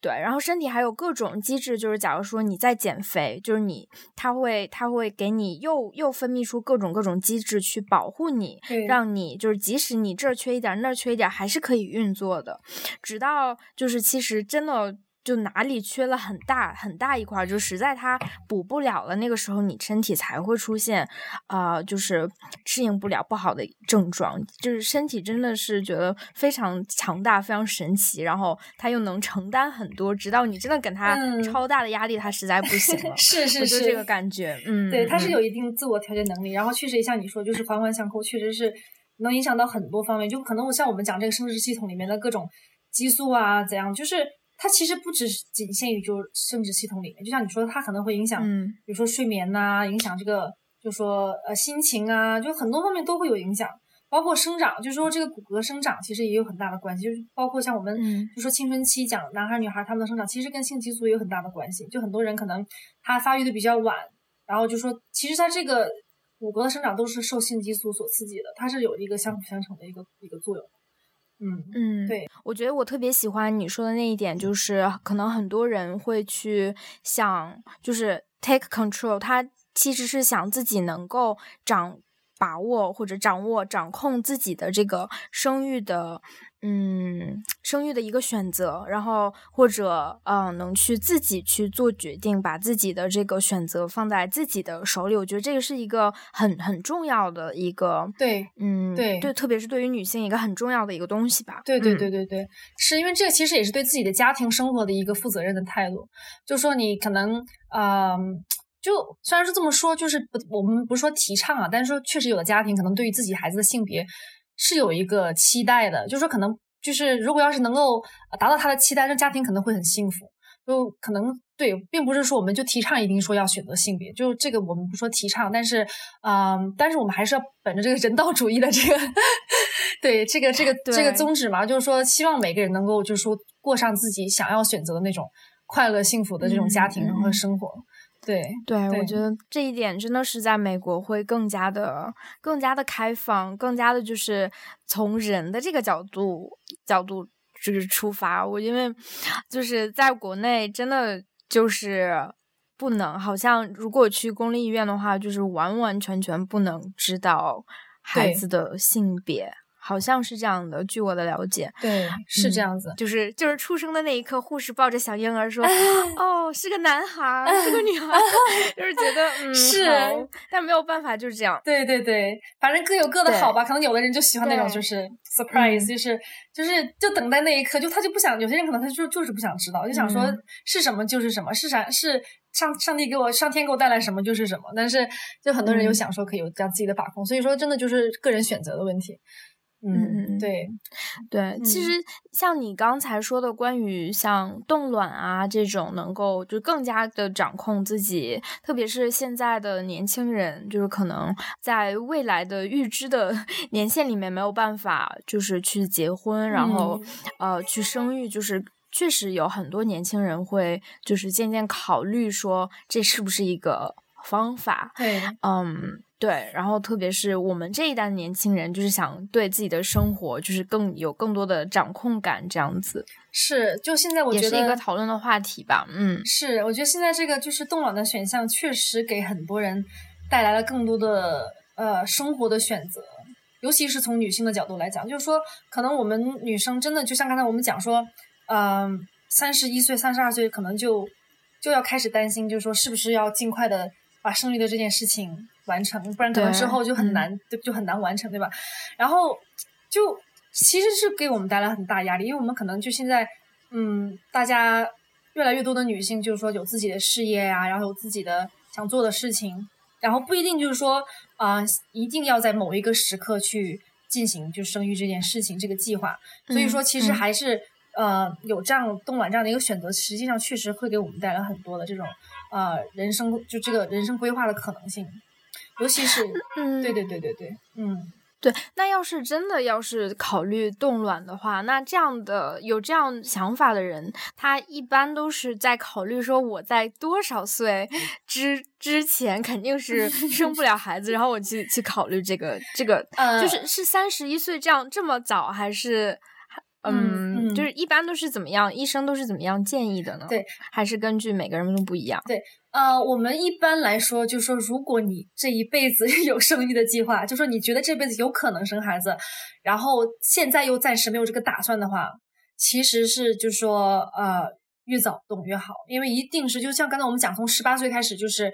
对，然后身体还有各种机制，就是假如说你在减肥，就是你它会它会给你又又分泌出各种各种机制去保护你，让你就是即使你这儿缺一点，那儿缺一点，还是可以运作的，直到就是其实真的。就哪里缺了很大很大一块，就实在它补不了了，那个时候你身体才会出现，啊，就是适应不了不好的症状。就是身体真的是觉得非常强大，非常神奇，然后它又能承担很多，直到你真的给它超大的压力，它实在不行了。是是是，这个感觉，嗯，对，它是有一定自我调节能力，然后确实也像你说，就是环环相扣，确实是能影响到很多方面。就可能我像我们讲这个生殖系统里面的各种激素啊，怎样，就是。它其实不只是仅限于就生殖系统里面，就像你说，它可能会影响，比如说睡眠呐，影响这个，就说呃心情啊，就很多方面都会有影响，包括生长，就是说这个骨骼生长其实也有很大的关系，就是包括像我们就说青春期讲男孩女孩他们的生长，其实跟性激素也有很大的关系，就很多人可能他发育的比较晚，然后就说其实他这个骨骼的生长都是受性激素所刺激的，它是有一个相辅相成的一个一个作用。嗯嗯，对，我觉得我特别喜欢你说的那一点，就是可能很多人会去想，就是 take control，他其实是想自己能够掌把握或者掌握掌控自己的这个生育的。嗯，生育的一个选择，然后或者嗯，能去自己去做决定，把自己的这个选择放在自己的手里，我觉得这个是一个很很重要的一个对，嗯，对对，特别是对于女性一个很重要的一个东西吧。对对对对对，是因为这个其实也是对自己的家庭生活的一个负责任的态度。就说你可能嗯，就虽然是这么说，就是不，我们不是说提倡啊，但是说确实有的家庭可能对于自己孩子的性别。是有一个期待的，就是说可能就是如果要是能够达到他的期待，那家庭可能会很幸福。就可能对，并不是说我们就提倡一定说要选择性别，就这个我们不说提倡，但是，嗯，但是我们还是要本着这个人道主义的这个，对这个这个 这个宗旨嘛，就是说希望每个人能够就是说过上自己想要选择的那种快乐幸福的这种家庭和生活。对对，我觉得这一点真的是在美国会更加的更加的开放，更加的就是从人的这个角度角度就是出发。我因为就是在国内真的。就是不能，好像如果去公立医院的话，就是完完全全不能知道孩子的性别。好像是这样的，据我的了解，对，是这样子，就是就是出生的那一刻，护士抱着小婴儿说：“哦，是个男孩，是个 女孩。”就是觉得嗯是，但没有办法，就是这样。对对对，反正各有各的好吧。可能有的人就喜欢那种就是 surprise，就是就是就等待那一刻，就他就不想。有些人可能他就就是不想知道，就想说是什么就是什么，是啥是上上帝给我上天给我带来什么就是什么。但是就很多人有想说可以有这样自己的把控，所以说真的就是个人选择的问题。嗯嗯对对，其实像你刚才说的，关于像冻卵啊这种，能够就更加的掌控自己，特别是现在的年轻人，就是可能在未来的预知的 年限里面没有办法，就是去结婚，然后呃去生育，就是确实有很多年轻人会就是渐渐考虑说，这是不是一个方法？对，嗯。对，然后特别是我们这一代年轻人，就是想对自己的生活就是更有更多的掌控感，这样子是。就现在我觉得也是一个讨论的话题吧。嗯，是，我觉得现在这个就是冻卵的选项，确实给很多人带来了更多的呃生活的选择，尤其是从女性的角度来讲，就是说，可能我们女生真的就像刚才我们讲说，嗯，三十一岁、三十二岁可能就就要开始担心，就是说是不是要尽快的把生育的这件事情。完成，不然可能之后就很难，就就很难完成，对吧？然后就其实是给我们带来很大压力，因为我们可能就现在，嗯，大家越来越多的女性就是说有自己的事业呀，然后有自己的想做的事情，然后不一定就是说啊，一定要在某一个时刻去进行就生育这件事情这个计划。所以说，其实还是呃有这样冻卵这样的一个选择，实际上确实会给我们带来很多的这种呃人生就这个人生规划的可能性。尤其是，嗯，对对对对对，嗯，对。那要是真的要是考虑冻卵的话，那这样的有这样想法的人，他一般都是在考虑说我在多少岁之之前肯定是生不了孩子，然后我去去考虑这个这个，就是是三十一岁这样这么早，还是嗯，就是一般都是怎么样？医生都是怎么样建议的呢？对，还是根据每个人都不一样？对。呃，我们一般来说，就是说如果你这一辈子 有生育的计划，就说你觉得这辈子有可能生孩子，然后现在又暂时没有这个打算的话，其实是就是说呃越早懂越好，因为一定是就像刚才我们讲，从十八岁开始就是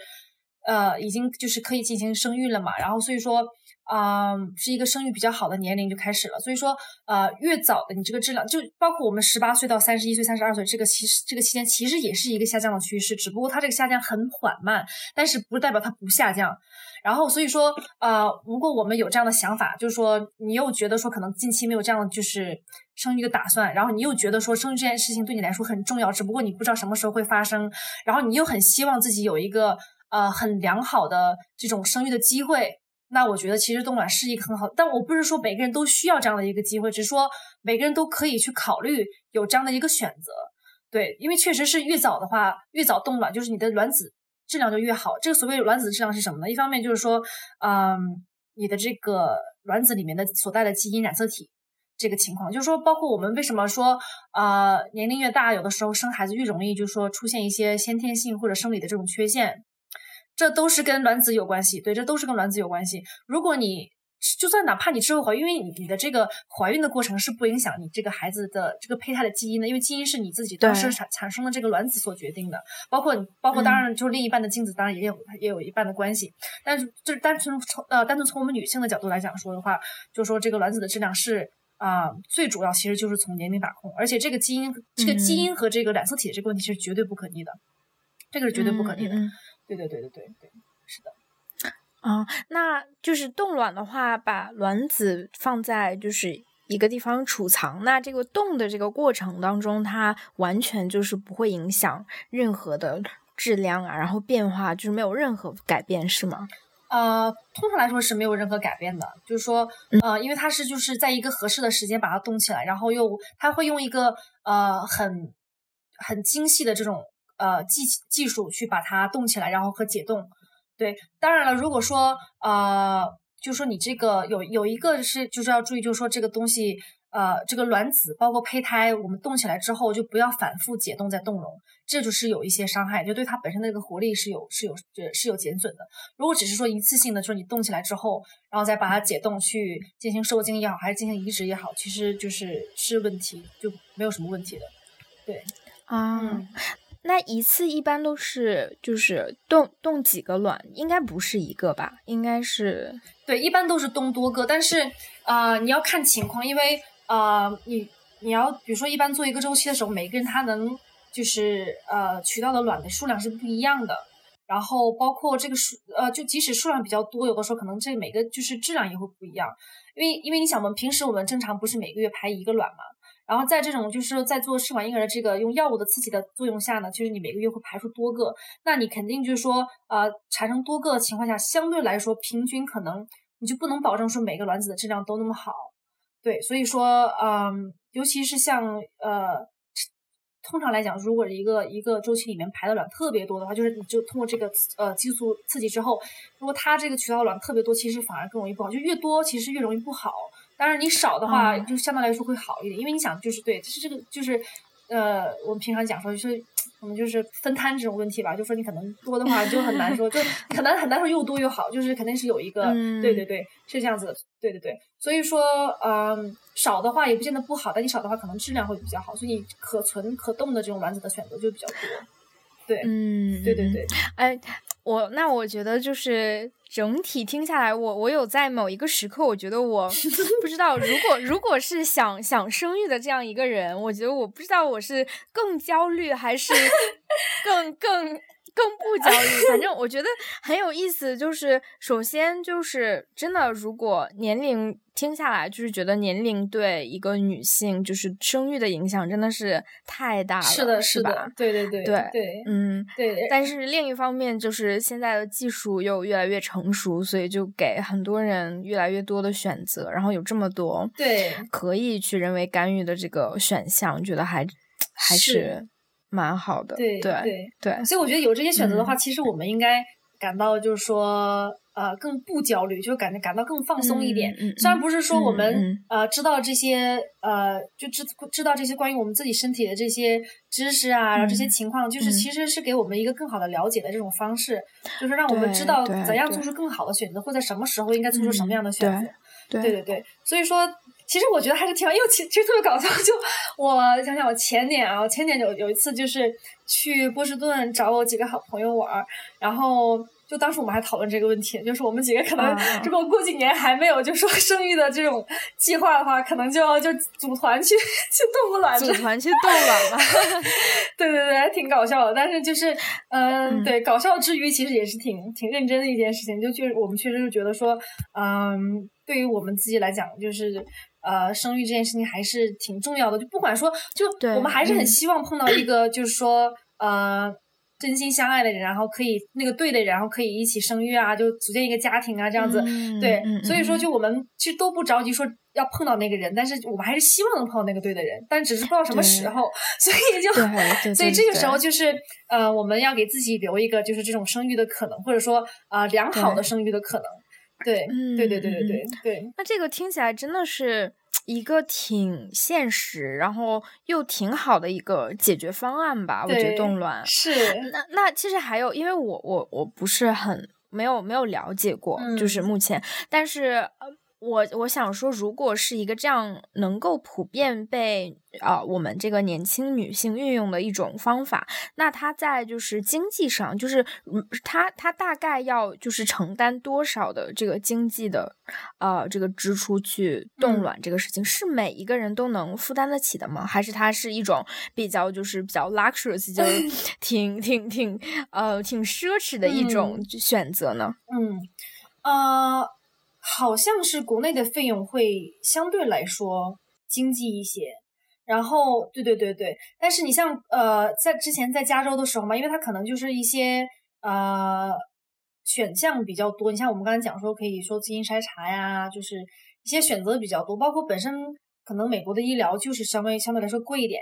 呃已经就是可以进行生育了嘛，然后所以说。啊，是一个生育比较好的年龄就开始了，所以说，呃，越早的你这个质量，就包括我们十八岁到三十一岁、三十二岁这个其实这个期间，其实也是一个下降的趋势，只不过它这个下降很缓慢，但是不代表它不下降。然后所以说，呃，如果我们有这样的想法，就是说你又觉得说可能近期没有这样的就是生育的打算，然后你又觉得说生育这件事情对你来说很重要，只不过你不知道什么时候会发生，然后你又很希望自己有一个呃很良好的这种生育的机会。那我觉得其实冻卵是一个很好，但我不是说每个人都需要这样的一个机会，只是说每个人都可以去考虑有这样的一个选择。对，因为确实是越早的话，越早冻卵，就是你的卵子质量就越好。这个所谓卵子质量是什么呢？一方面就是说，嗯，你的这个卵子里面的所带的基因染色体这个情况，就是说，包括我们为什么说，呃，年龄越大，有的时候生孩子越容易，就是说出现一些先天性或者生理的这种缺陷。这都是跟卵子有关系，对，这都是跟卵子有关系。如果你就算哪怕你之后怀孕，因为你你的这个怀孕的过程是不影响你这个孩子的这个胚胎的基因的，因为基因是你自己当时产产生的这个卵子所决定的，包括包括当然就是另一半的精子，当然也有也有一半的关系。但是就是单纯从呃单纯从我们女性的角度来讲说的话，就是说这个卵子的质量是啊最主要其实就是从年龄把控，而且这个基因这个基因和这个染色体这个问题是绝对不可逆的，这个是绝对不可逆的。对对对对对对，是的，啊，那就是冻卵的话，把卵子放在就是一个地方储藏，那这个冻的这个过程当中，它完全就是不会影响任何的质量啊，然后变化就是没有任何改变，是吗？呃，通常来说是没有任何改变的，就是说，呃，因为它是就是在一个合适的时间把它冻起来，然后又它会用一个呃很很精细的这种呃技技术去把它冻起来，然后和解冻。对，当然了，如果说呃，就说你这个有有一个是就是要注意，就是说这个东西。呃，这个卵子包括胚胎，我们冻起来之后就不要反复解冻再冻融，这就是有一些伤害，就对它本身的这个活力是有是有是有减损的。如果只是说一次性的，就是你冻起来之后，然后再把它解冻去进行受精也好，还是进行移植也好，其实就是是问题就没有什么问题的。对啊，那一次一般都是就是冻冻几个卵？应该不是一个吧？应该是对，一般都是冻多个，但是啊，你要看情况，因为。啊，你你要比如说，一般做一个周期的时候，每个人他能就是呃取到的卵的数量是不一样的，然后包括这个数呃，就即使数量比较多，有的时候可能这每个就是质量也会不一样，因为因为你想嘛，平时我们正常不是每个月排一个卵嘛，然后在这种就是在做试管婴儿的这个用药物的刺激的作用下呢，就是你每个月会排出多个，那你肯定就是说呃产生多个情况下，相对来说平均可能你就不能保证说每个卵子的质量都那么好。对，所以说，嗯，尤其是像呃，通常来讲，如果一个一个周期里面排的卵特别多的话，就是你就通过这个呃激素刺激之后，如果它这个渠道卵特别多，其实反而更容易不好，就越多其实越容易不好。当然你少的话，就相对来说会好一点，因为你想就是对，就是这个就是呃，我们平常讲说就是。我们就是分摊这种问题吧，就说你可能多的话就很难说，就 很难很难说又多又好，就是肯定是有一个，对对对，是这样子的，对对对，所以说，嗯，少的话也不见得不好，但你少的话可能质量会比较好，所以你可存可动的这种卵子的选择就比较多，对，嗯，对对对，哎，我那我觉得就是。整体听下来，我我有在某一个时刻，我觉得我不知道，如果如果是想想生育的这样一个人，我觉得我不知道我是更焦虑还是更更。更不焦虑，反 正我觉得很有意思。就是首先就是真的，如果年龄听下来，就是觉得年龄对一个女性就是生育的影响真的是太大了，是的，是吧？对对对对对，嗯对。但是另一方面，就是现在的技术又越来越成熟，所以就给很多人越来越多的选择，然后有这么多对可以去人为干预的这个选项，觉得还还是。蛮好的，对对对对，所以我觉得有这些选择的话，其实我们应该感到就是说，呃，更不焦虑，就感觉感到更放松一点。虽然不是说我们呃知道这些呃就知知道这些关于我们自己身体的这些知识啊，然后这些情况，就是其实是给我们一个更好的了解的这种方式，就是让我们知道怎样做出更好的选择，或在什么时候应该做出什么样的选择。对对对，所以说。其实我觉得还是挺好，因为其其实特别搞笑。就我想想，我前年啊，我前年有有一次就是去波士顿找我几个好朋友玩，然后就当时我们还讨论这个问题，就是我们几个可能如果过几年还没有就说生育的这种计划的话，可能就要就组团去 去冻个卵，组团去冻卵了。对对对，还挺搞笑的。但是就是嗯，对，搞笑之余其实也是挺挺认真的一件事情。就确实我们确实是觉得说，嗯，对于我们自己来讲，就是。呃，生育这件事情还是挺重要的，就不管说，就我们还是很希望碰到一个，就是说，呃，真心相爱的人，然后可以那个对的人，然后可以一起生育啊，就组建一个家庭啊，这样子。对，所以说，就我们其实都不着急说要碰到那个人，但是我们还是希望能碰到那个对的人，但只是不知道什么时候，所以就，所以这个时候就是呃，我们要给自己留一个就是这种生育的可能，或者说啊良好的生育的可能。对，对对对对对对。那这个听起来真的是。一个挺现实，然后又挺好的一个解决方案吧，我觉得动乱是。那那其实还有，因为我我我不是很没有没有了解过，就是目前，但是。我我想说，如果是一个这样能够普遍被啊我们这个年轻女性运用的一种方法，那它在就是经济上，就是嗯，它它大概要就是承担多少的这个经济的呃这个支出去冻卵这个事情，是每一个人都能负担得起的吗？还是它是一种比较就是比较 luxurious，就是 挺挺挺呃挺奢侈的一种选择呢？嗯，呃。好像是国内的费用会相对来说经济一些。然后，对对对对，但是你像呃，在之前在加州的时候嘛，因为它可能就是一些呃选项比较多。你像我们刚才讲说，可以说基因筛查呀，就是一些选择比较多。包括本身可能美国的医疗就是相对相对来说贵一点，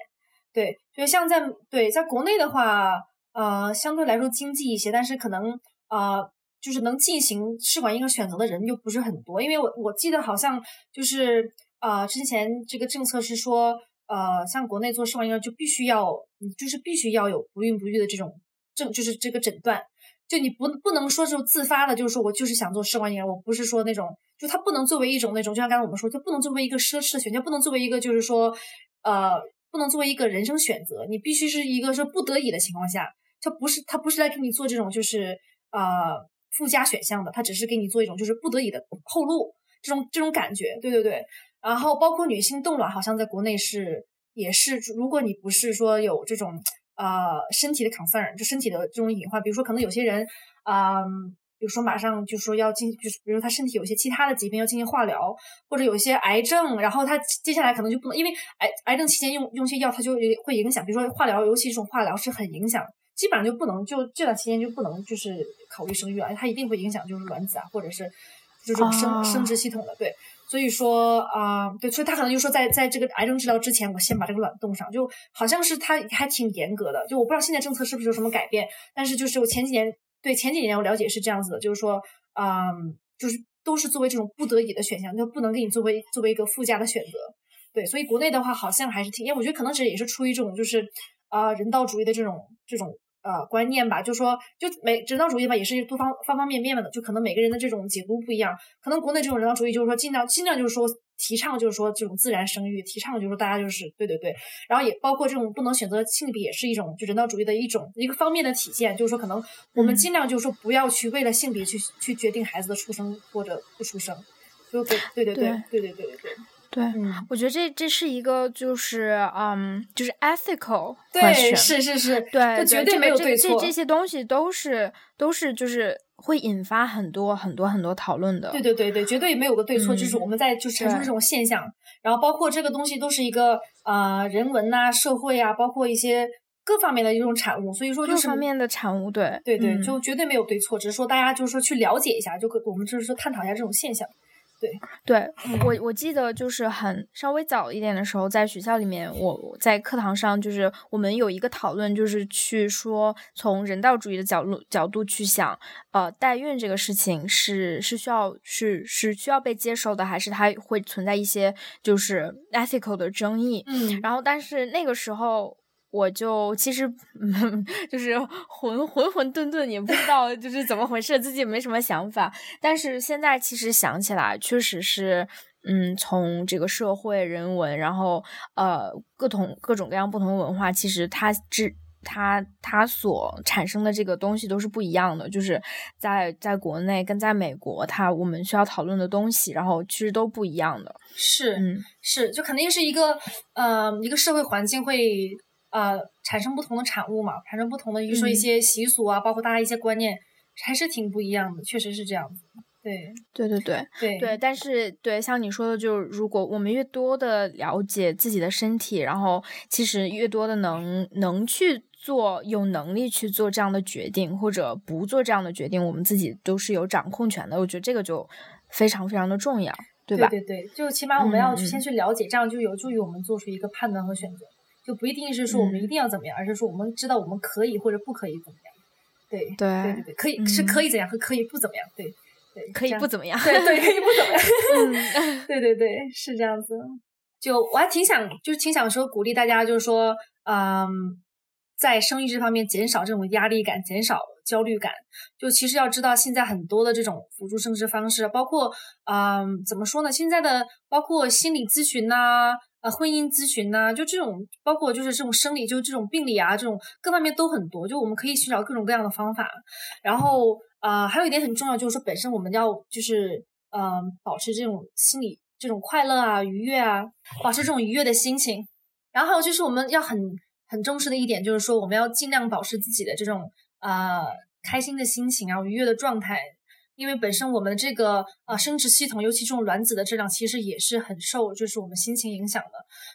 对，所以像在对在国内的话，呃，相对来说经济一些，但是可能呃就是能进行试管婴儿选择的人又不是很多。因为我我记得好像就是呃之前这个政策是说。呃，像国内做试管婴儿就必须要，你就是必须要有不孕不育的这种症，就是这个诊断，就你不不能说就自发的，就是说我就是想做试管婴儿，我不是说那种，就它不能作为一种那种，就像刚才我们说，就不能作为一个奢侈的选项，不能作为一个就是说，呃，不能作为一个人生选择，你必须是一个说不得已的情况下，它不是它不是来给你做这种就是呃附加选项的，它只是给你做一种就是不得已的后路，这种这种感觉，对对对。然后包括女性冻卵，好像在国内是也是，如果你不是说有这种呃身体的 concern，就身体的这种隐患，比如说可能有些人，嗯，比如说马上就说要进，就是比如说他身体有些其他的疾病要进行化疗，或者有一些癌症，然后他接下来可能就不能，因为癌癌症期间用用些药，它就会影响，比如说化疗，尤其这种化疗是很影响，基本上就不能就这段期间就不能就是考虑生育了，它一定会影响就是卵子啊，或者是这种生生殖系统的，对。所以说啊，对，所以他可能就说，在在这个癌症治疗之前，我先把这个卵冻上，就好像是他还挺严格的。就我不知道现在政策是不是有什么改变，但是就是我前几年对前几年我了解是这样子的，就是说，嗯，就是都是作为这种不得已的选项，就不能给你作为作为一个附加的选择。对，所以国内的话好像还是挺，因为我觉得可能是也是出于这种就是啊人道主义的这种这种。呃，观念吧，就说就每人道主义吧，也是多方方方面面的，就可能每个人的这种解读不一样。可能国内这种人道主义就是说尽量尽量就是说提倡就是说这种自然生育，提倡就是说大家就是对对对，然后也包括这种不能选择性别也是一种就人道主义的一种一个方面的体现，就是说可能我们尽量就是说不要去为了性别去去决定孩子的出生或者不出生，就对对对对对对对对对。对，我觉得这这是一个就是嗯，就是 ethical，对，是是是，对，绝对没有对错。这这些东西都是都是就是会引发很多很多很多讨论的。对对对对，绝对没有个对错，就是我们在就陈述这种现象，然后包括这个东西都是一个呃人文呐、社会啊，包括一些各方面的一种产物，所以说各方面的产物，对对对，就绝对没有对错，只是说大家就是说去了解一下，就我们就是说探讨一下这种现象。对，对我我记得就是很稍微早一点的时候，在学校里面，我在课堂上就是我们有一个讨论，就是去说从人道主义的角度角度去想，呃，代孕这个事情是是需要是是需要被接受的，还是它会存在一些就是 ethical 的争议？嗯，然后但是那个时候。我就其实嗯就是混混混沌沌，也不知道就是怎么回事，自己也没什么想法。但是现在其实想起来，确实是，嗯，从这个社会人文，然后呃，各种各种各样不同文化，其实它之它它所产生的这个东西都是不一样的。就是在在国内跟在美国，它我们需要讨论的东西，然后其实都不一样的。是，嗯，是，就肯定是一个呃，一个社会环境会。呃，产生不同的产物嘛，产生不同的，比如说一些习俗啊，包括大家一些观念，还是挺不一样的，确实是这样子。对，对对对对对，但是对像你说的，就是如果我们越多的了解自己的身体，然后其实越多的能能去做，有能力去做这样的决定，或者不做这样的决定，我们自己都是有掌控权的。我觉得这个就非常非常的重要，对吧？对对，就起码我们要去先去了解，这样就有助于我们做出一个判断和选择。就不一定是说我们一定要怎么样，而是说我们知道我们可以或者不可以怎么样。对对对对，可以是可以怎样和可以不怎么样。对对，可以不怎么样。对对，可以不怎么样。对对对，是这样子。就我还挺想，就是挺想说鼓励大家，就是说，嗯，在生育这方面减少这种压力感，减少焦虑感。就其实要知道，现在很多的这种辅助生殖方式，包括，嗯，怎么说呢？现在的包括心理咨询呐。啊，婚姻咨询呐，就这种，包括就是这种生理，就这种病理啊，这种各方面都很多。就我们可以寻找各种各样的方法。然后啊，还有一点很重要，就是说本身我们要就是嗯，保持这种心理这种快乐啊、愉悦啊，保持这种愉悦的心情。然后还有就是我们要很很重视的一点，就是说我们要尽量保持自己的这种呃开心的心情啊、愉悦的状态。因为本身我们这个呃生殖系统，尤其这种卵子的质量，其实也是很受就是我们心情影响的。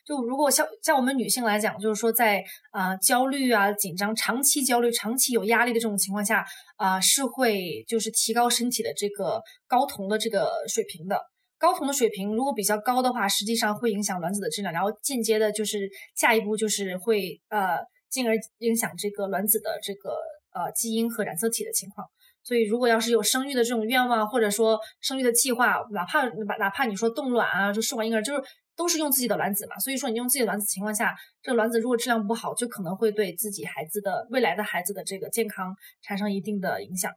就如果像像我们女性来讲，就是说在啊焦虑啊紧张、长期焦虑、长期有压力的这种情况下啊，是会就是提高身体的这个睾酮的这个水平的。睾酮的水平如果比较高的话，实际上会影响卵子的质量，然后间接的就是下一步就是会呃进而影响这个卵子的这个呃基因和染色体的情况。所以，如果要是有生育的这种愿望，或者说生育的计划，哪怕哪怕你说冻卵啊，就试管婴儿，就是都是用自己的卵子嘛。所以说，你用自己的卵子情况下，这个卵子如果质量不好，就可能会对自己孩子的未来的孩子的这个健康产生一定的影响。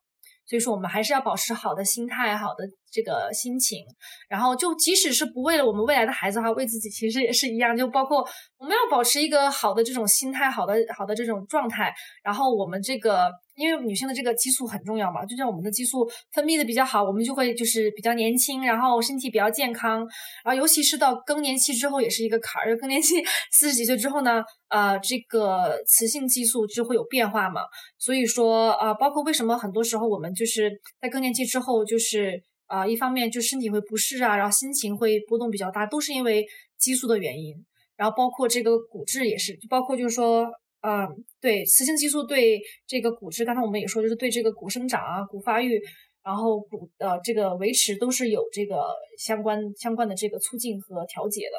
所以说，我们还是要保持好的心态，好的这个心情。然后，就即使是不为了我们未来的孩子哈，为自己其实也是一样。就包括我们要保持一个好的这种心态，好的好的这种状态。然后，我们这个。因为女性的这个激素很重要嘛，就像我们的激素分泌的比较好，我们就会就是比较年轻，然后身体比较健康。然后尤其是到更年期之后，也是一个坎儿。更年期 四十几岁之后呢，呃，这个雌性激素就会有变化嘛。所以说，呃，包括为什么很多时候我们就是在更年期之后，就是啊，一方面就身体会不适啊，然后心情会波动比较大，都是因为激素的原因。然后包括这个骨质也是，就包括就是说。嗯，对，雌性激素对这个骨质，刚才我们也说，就是对这个骨生长啊、骨发育，然后骨呃这个维持都是有这个相关相关的这个促进和调节的。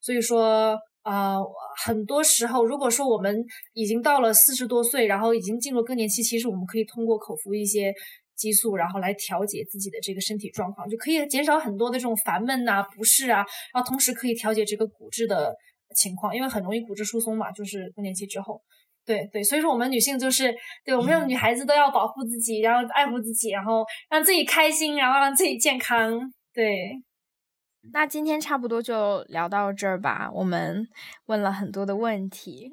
所以说啊，很多时候，如果说我们已经到了四十多岁，然后已经进入更年期，其实我们可以通过口服一些激素，然后来调节自己的这个身体状况，就可以减少很多的这种烦闷啊、不适啊，然后同时可以调节这个骨质的。情况，因为很容易骨质疏松嘛，就是更年期之后，对对，所以说我们女性就是，对我们女孩子都要保护自己，然后爱护自己，然后让自己开心，然后让自己健康。对，那今天差不多就聊到这儿吧，我们问了很多的问题。